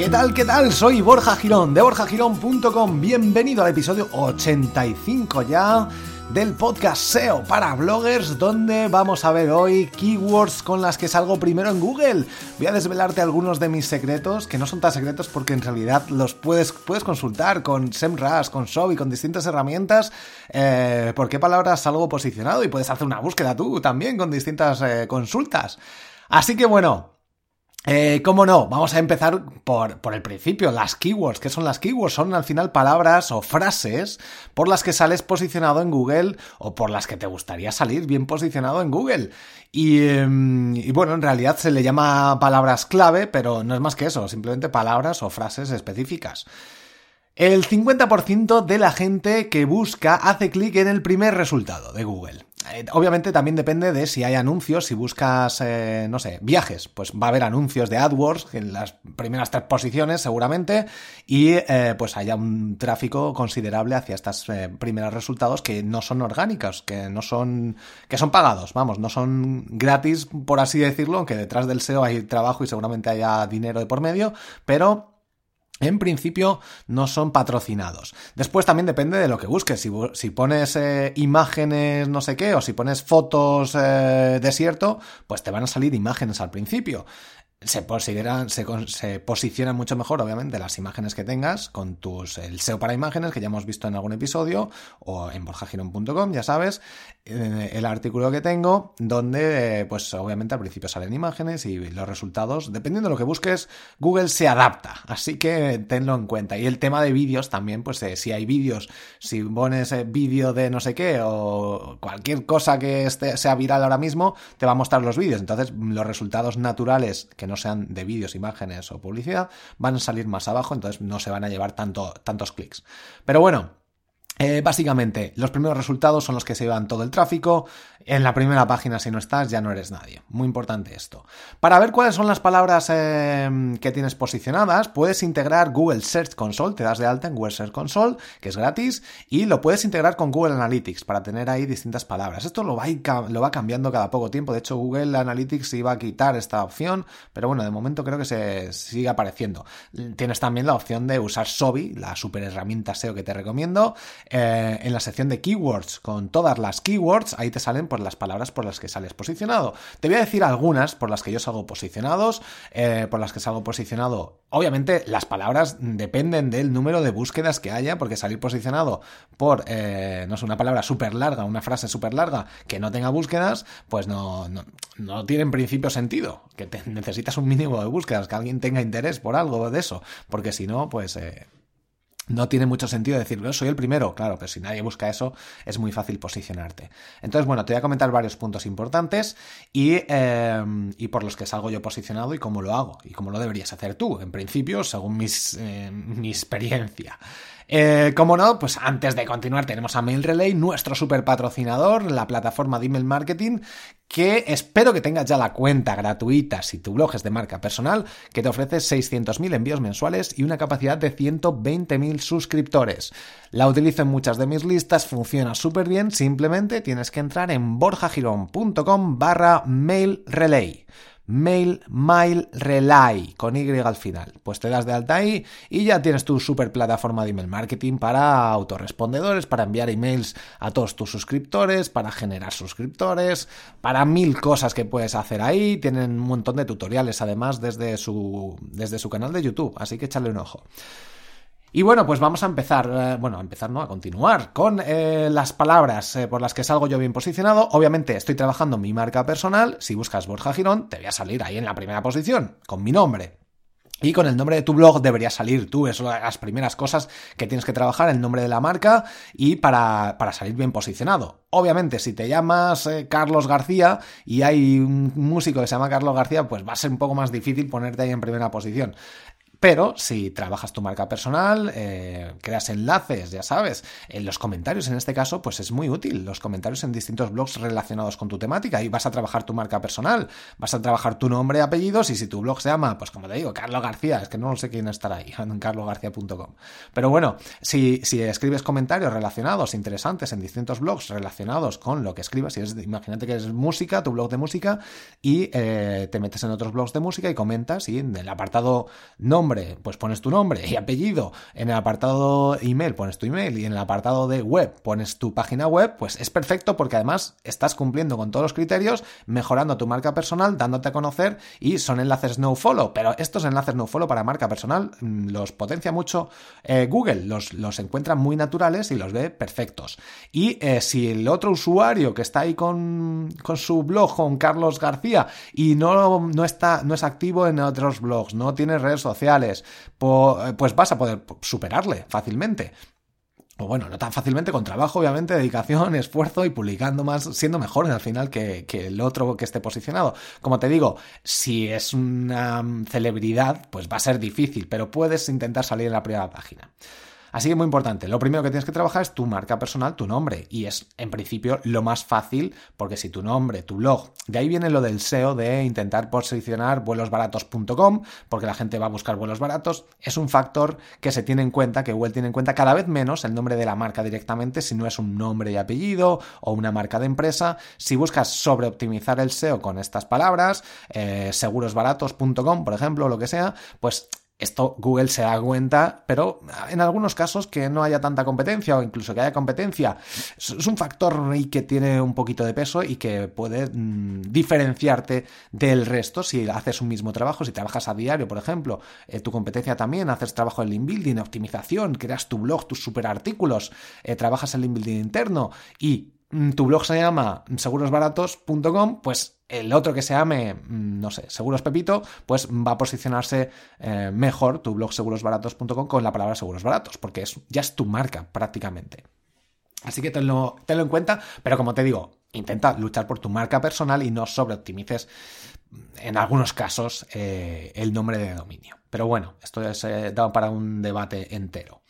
¿Qué tal? ¿Qué tal? Soy Borja Girón de borjagirón.com. Bienvenido al episodio 85 ya del podcast SEO para bloggers donde vamos a ver hoy keywords con las que salgo primero en Google. Voy a desvelarte algunos de mis secretos, que no son tan secretos porque en realidad los puedes, puedes consultar con SEMrush, con Show y con distintas herramientas eh, por qué palabras salgo posicionado y puedes hacer una búsqueda tú también con distintas eh, consultas. Así que bueno, eh, ¿Cómo no? Vamos a empezar por, por, el principio, las keywords. ¿Qué son las keywords? Son al final palabras o frases por las que sales posicionado en Google o por las que te gustaría salir bien posicionado en Google. Y, em, y bueno, en realidad se le llama palabras clave, pero no es más que eso, simplemente palabras o frases específicas. El 50% de la gente que busca hace clic en el primer resultado de Google. Eh, obviamente también depende de si hay anuncios, si buscas, eh, no sé, viajes, pues va a haber anuncios de AdWords en las primeras tres posiciones seguramente y eh, pues haya un tráfico considerable hacia estos primeros resultados que no son orgánicos, que no son, que son pagados, vamos, no son gratis por así decirlo, aunque detrás del SEO hay trabajo y seguramente haya dinero de por medio, pero en principio no son patrocinados. Después también depende de lo que busques. Si, pones eh, imágenes no sé qué o si pones fotos eh, desierto, pues te van a salir imágenes al principio se consideran, se, posicionan mucho mejor, obviamente, las imágenes que tengas con tus, el SEO para imágenes, que ya hemos visto en algún episodio, o en borjagiron.com, ya sabes, eh, el artículo que tengo, donde, pues obviamente al principio salen imágenes y los resultados, dependiendo de lo que busques, Google se adapta, así que tenlo en cuenta. Y el tema de vídeos también, pues eh, si hay vídeos, si pones eh, vídeo de no sé qué, o cualquier cosa que esté, sea viral ahora mismo, te va a mostrar los vídeos. Entonces, los resultados naturales que no sean de vídeos, imágenes o publicidad, van a salir más abajo, entonces no se van a llevar tanto, tantos clics. Pero bueno, eh, básicamente, los primeros resultados son los que se llevan todo el tráfico. En la primera página, si no estás, ya no eres nadie. Muy importante esto. Para ver cuáles son las palabras eh, que tienes posicionadas, puedes integrar Google Search Console. Te das de alta en Google Search Console, que es gratis, y lo puedes integrar con Google Analytics para tener ahí distintas palabras. Esto lo va, lo va cambiando cada poco tiempo. De hecho, Google Analytics iba a quitar esta opción, pero bueno, de momento creo que se sigue apareciendo. Tienes también la opción de usar Sobi, la super herramienta SEO que te recomiendo eh, en la sección de keywords con todas las keywords, ahí te salen por las palabras por las que sales posicionado. Te voy a decir algunas por las que yo salgo posicionados, eh, por las que salgo posicionado. Obviamente las palabras dependen del número de búsquedas que haya, porque salir posicionado por, eh, no sé, una palabra súper larga, una frase súper larga que no tenga búsquedas, pues no, no, tiene en principio sentido. Que necesitas un mínimo de búsquedas, que alguien tenga interés por algo de eso, porque si no, pues no tiene mucho sentido decir, yo soy el primero, claro, pero si nadie busca eso, es muy fácil posicionarte. Entonces, bueno, te voy a comentar varios puntos importantes y, eh, y por los que salgo yo posicionado y cómo lo hago y cómo lo deberías hacer tú, en principio, según mis, eh, mi experiencia. Eh, como no, pues antes de continuar tenemos a MailRelay, nuestro super patrocinador, la plataforma de email marketing, que espero que tengas ya la cuenta gratuita si tu blog es de marca personal, que te ofrece 600.000 envíos mensuales y una capacidad de 120.000 suscriptores. La utilizo en muchas de mis listas, funciona súper bien, simplemente tienes que entrar en borjagirón.com barra mailrelay mail, mail, relay, con Y al final. Pues te das de alta ahí y ya tienes tu super plataforma de email marketing para autorrespondedores, para enviar emails a todos tus suscriptores, para generar suscriptores, para mil cosas que puedes hacer ahí. Tienen un montón de tutoriales además desde su, desde su canal de YouTube, así que échale un ojo. Y bueno, pues vamos a empezar, eh, bueno, a empezar, no, a continuar con eh, las palabras eh, por las que salgo yo bien posicionado. Obviamente estoy trabajando mi marca personal. Si buscas Borja Girón, te voy a salir ahí en la primera posición, con mi nombre. Y con el nombre de tu blog debería salir tú, es las primeras cosas que tienes que trabajar, el nombre de la marca y para, para salir bien posicionado. Obviamente, si te llamas Carlos García y hay un músico que se llama Carlos García, pues va a ser un poco más difícil ponerte ahí en primera posición. Pero si trabajas tu marca personal, eh, creas enlaces, ya sabes, en los comentarios en este caso, pues es muy útil. Los comentarios en distintos blogs relacionados con tu temática y vas a trabajar tu marca personal, vas a trabajar tu nombre y apellidos y si tu blog se llama, pues como te digo, Carlos García, es que no sé quién estará ahí, en carlosgarcía.com. Pero bueno, si, si escribes comentarios relacionados, interesantes en distintos blogs relacionados con lo que escribas, si es, imagínate que es música, tu blog de música, y eh, te metes en otros blogs de música y comentas y en el apartado nombre pues pones tu nombre y apellido. En el apartado email pones tu email y en el apartado de web pones tu página web, pues es perfecto porque además estás cumpliendo con todos los criterios, mejorando tu marca personal, dándote a conocer y son enlaces no follow. Pero estos enlaces no follow para marca personal mm, los potencia mucho eh, Google, los, los encuentra muy naturales y los ve perfectos. Y eh, si el otro usuario que está ahí con, con su blog, con Carlos García, y no, no, está, no es activo en otros blogs, no tiene redes sociales, pues vas a poder superarle fácilmente. O bueno, no tan fácilmente, con trabajo, obviamente, dedicación, esfuerzo y publicando más, siendo mejor al final que, que, el otro que esté posicionado. Como te digo, si es una celebridad, pues va a ser difícil, pero puedes intentar salir en la primera página. Así que muy importante, lo primero que tienes que trabajar es tu marca personal, tu nombre, y es en principio lo más fácil, porque si tu nombre, tu blog, de ahí viene lo del SEO de intentar posicionar vuelosbaratos.com, porque la gente va a buscar vuelos baratos, es un factor que se tiene en cuenta, que Google tiene en cuenta cada vez menos el nombre de la marca directamente, si no es un nombre y apellido o una marca de empresa, si buscas sobreoptimizar el SEO con estas palabras, eh, segurosbaratos.com, por ejemplo, o lo que sea, pues esto Google se da cuenta, pero en algunos casos que no haya tanta competencia o incluso que haya competencia, es un factor ahí que tiene un poquito de peso y que puede mm, diferenciarte del resto si haces un mismo trabajo, si trabajas a diario, por ejemplo, eh, tu competencia también, haces trabajo en link building, optimización, creas tu blog, tus super artículos, eh, trabajas en link building interno y tu blog se llama segurosbaratos.com, pues el otro que se llame, mm, no sé, Seguros Pepito, pues va a posicionarse eh, mejor tu blog segurosbaratos.com con la palabra seguros baratos, porque es, ya es tu marca prácticamente. Así que tenlo, tenlo en cuenta, pero como te digo, intenta luchar por tu marca personal y no sobreoptimices en algunos casos eh, el nombre de dominio. Pero bueno, esto es eh, dado para un debate entero.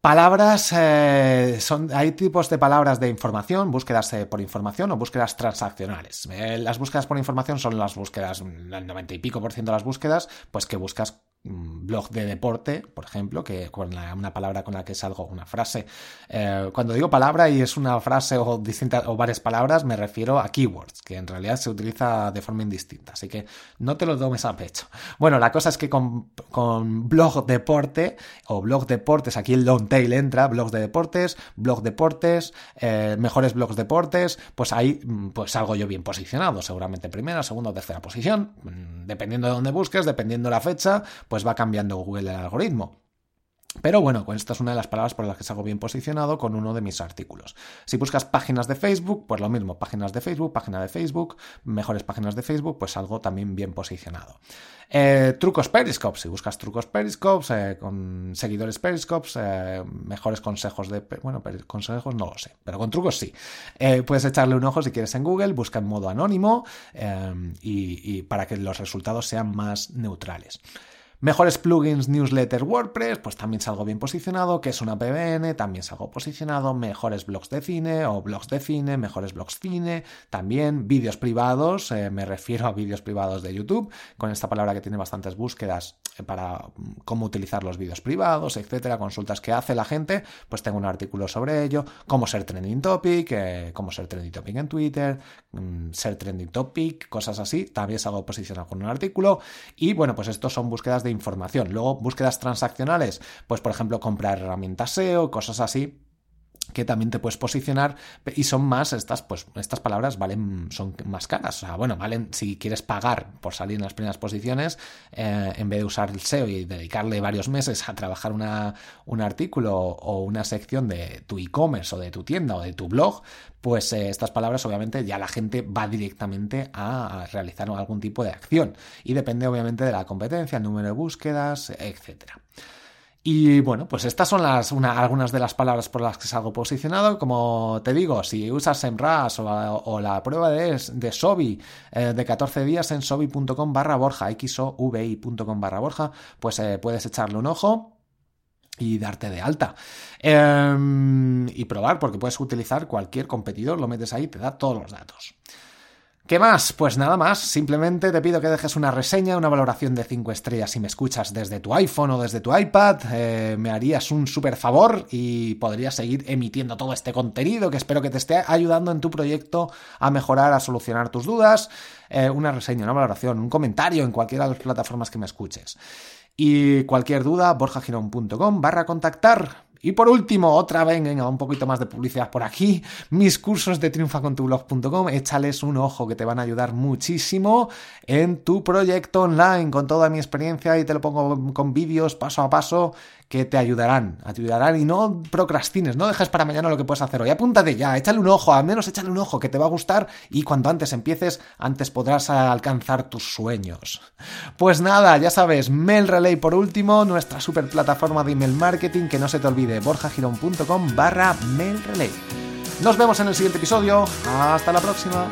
Palabras, eh, son, hay tipos de palabras de información, búsquedas eh, por información o búsquedas transaccionales. Eh, las búsquedas por información son las búsquedas, el 90 y pico por ciento de las búsquedas, pues que buscas blog de deporte, por ejemplo, que con una palabra con la que salgo, una frase. Eh, cuando digo palabra y es una frase o, distintas, o varias palabras, me refiero a keywords, que en realidad se utiliza de forma indistinta. Así que no te lo tomes a pecho. Bueno, la cosa es que con, con blog deporte o blog deportes, aquí el long tail entra, blogs de deportes, blog deportes, eh, mejores blogs deportes, pues ahí mm, pues salgo yo bien posicionado, seguramente primera, segunda o tercera posición, mm, dependiendo de dónde busques, dependiendo de la fecha, pues va cambiando Google el algoritmo. Pero bueno, esta es una de las palabras por las que salgo bien posicionado con uno de mis artículos. Si buscas páginas de Facebook, pues lo mismo, páginas de Facebook, página de Facebook, mejores páginas de Facebook, pues algo también bien posicionado. Eh, trucos Periscope, si buscas trucos Periscope, eh, con seguidores Periscope, eh, mejores consejos de... Bueno, consejos no lo sé, pero con trucos sí. puedes echarle un ojo si quieres en Google, busca en modo anónimo y para que los resultados sean más neutrales. Mejores plugins newsletter WordPress, pues también salgo bien posicionado, que es una PBN, también salgo posicionado, mejores blogs de cine o blogs de cine, mejores blogs cine, también vídeos privados, eh, me refiero a vídeos privados de YouTube, con esta palabra que tiene bastantes búsquedas eh, para mm, cómo utilizar los vídeos privados, etcétera, consultas que hace la gente, pues tengo un artículo sobre ello, cómo ser trending topic, eh, cómo ser trending topic en Twitter, mm, ser trending topic, cosas así, también salgo posicionado con un artículo y bueno, pues estos son búsquedas de información. Luego, búsquedas transaccionales, pues por ejemplo, comprar herramientas SEO, cosas así que también te puedes posicionar y son más estas pues estas palabras valen son más caras. O sea bueno valen si quieres pagar por salir en las primeras posiciones eh, en vez de usar el SEO y dedicarle varios meses a trabajar una, un artículo o una sección de tu e-commerce o de tu tienda o de tu blog pues eh, estas palabras obviamente ya la gente va directamente a, a realizar algún tipo de acción. Y depende obviamente de la competencia el número de búsquedas etcétera y bueno, pues estas son algunas de las palabras por las que salgo posicionado. Como te digo, si usas SEMrush o, o la prueba de, de Sobi eh, de 14 días en sobi.com barra borja, xovi.com barra borja, pues eh, puedes echarle un ojo y darte de alta. Em, y probar, porque puedes utilizar cualquier competidor, lo metes ahí, te da todos los datos. ¿Qué más? Pues nada más, simplemente te pido que dejes una reseña, una valoración de 5 estrellas si me escuchas desde tu iPhone o desde tu iPad, eh, me harías un súper favor y podrías seguir emitiendo todo este contenido que espero que te esté ayudando en tu proyecto a mejorar, a solucionar tus dudas, eh, una reseña, una valoración, un comentario en cualquiera de las plataformas que me escuches. Y cualquier duda, borjagirón.com barra contactar. Y por último, otra vez, venga, un poquito más de publicidad por aquí, mis cursos de triunfacontublog.com, échales un ojo que te van a ayudar muchísimo en tu proyecto online. Con toda mi experiencia y te lo pongo con vídeos paso a paso que te ayudarán, ayudarán y no procrastines, no dejes para mañana lo que puedes hacer hoy, apúntate ya, échale un ojo, al menos échale un ojo que te va a gustar y cuanto antes empieces, antes podrás alcanzar tus sueños. Pues nada, ya sabes, Mail Relay por último, nuestra super plataforma de email marketing, que no se te olvide, borjagirón.com barra Mail Relay. Nos vemos en el siguiente episodio, hasta la próxima.